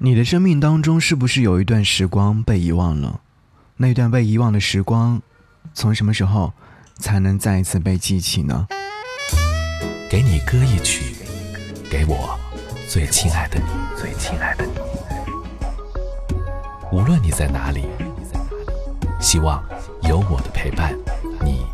你的生命当中是不是有一段时光被遗忘了？那段被遗忘的时光，从什么时候才能再一次被记起呢？给你歌一曲，给我最亲爱的你，最亲爱的你。无论你在哪里，希望有我的陪伴，你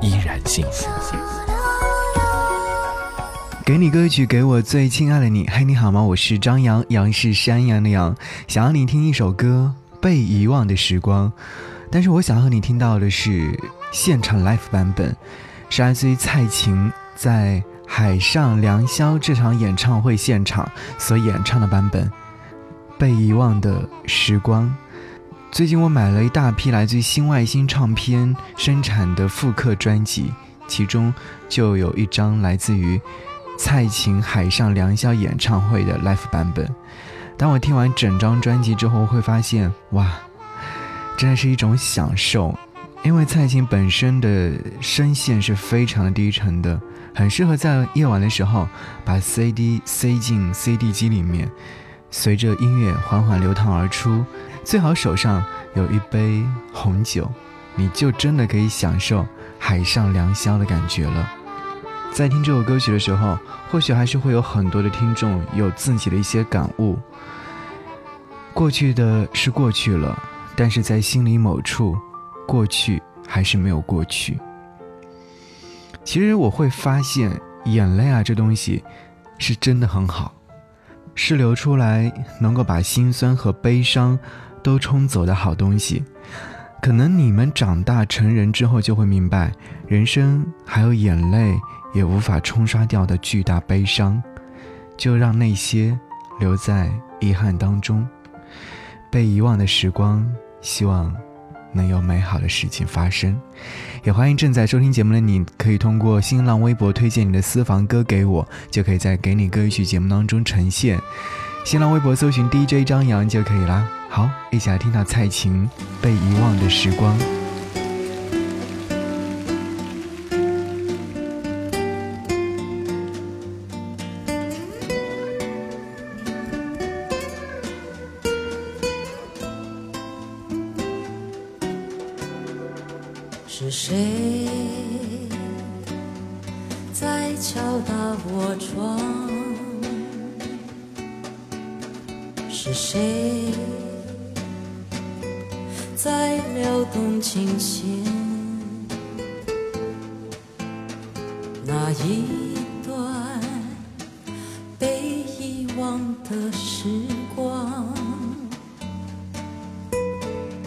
依然幸福。给你歌曲，给我最亲爱的你。嗨，你好吗？我是张扬，杨是山羊的羊。想要你听一首歌《被遗忘的时光》，但是我想和你听到的是现场 live 版本，是来自于蔡琴在海上良宵这场演唱会现场所演唱的版本《被遗忘的时光》。最近我买了一大批来自于新外星唱片生产的复刻专辑，其中就有一张来自于。蔡琴《海上良宵》演唱会的 live 版本，当我听完整张专辑之后，会发现哇，真的是一种享受。因为蔡琴本身的声线是非常低沉的，很适合在夜晚的时候把 CD 塞进 CD 机里面，随着音乐缓缓流淌而出。最好手上有一杯红酒，你就真的可以享受海上良宵的感觉了。在听这首歌曲的时候，或许还是会有很多的听众有自己的一些感悟。过去的是过去了，但是在心里某处，过去还是没有过去。其实我会发现，眼泪啊，这东西是真的很好，是流出来能够把心酸和悲伤都冲走的好东西。可能你们长大成人之后就会明白，人生还有眼泪。也无法冲刷掉的巨大悲伤，就让那些留在遗憾当中，被遗忘的时光，希望能有美好的事情发生。也欢迎正在收听节目的你，可以通过新浪微博推荐你的私房歌给我，就可以在给你歌曲节目当中呈现。新浪微博搜寻 DJ 张扬就可以啦。好，一起来听到蔡琴《被遗忘的时光》。是谁在敲打我窗？是谁在撩动琴弦？那一段被遗忘的时光，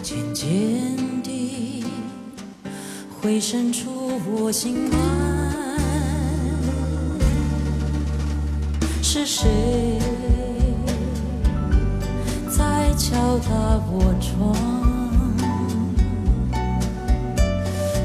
渐渐。地回渗出我心坎，是谁在敲打我窗？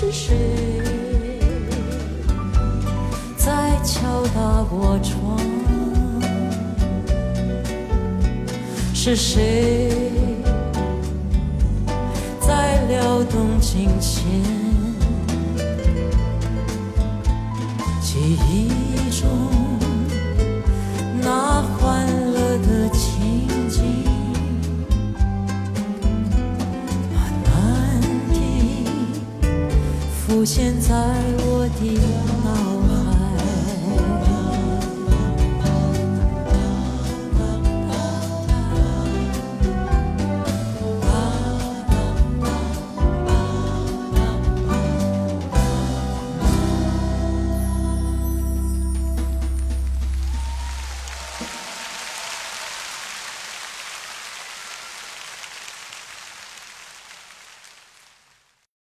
是谁在敲打我窗，是谁在撩动琴弦？记忆浮现在我的脑海。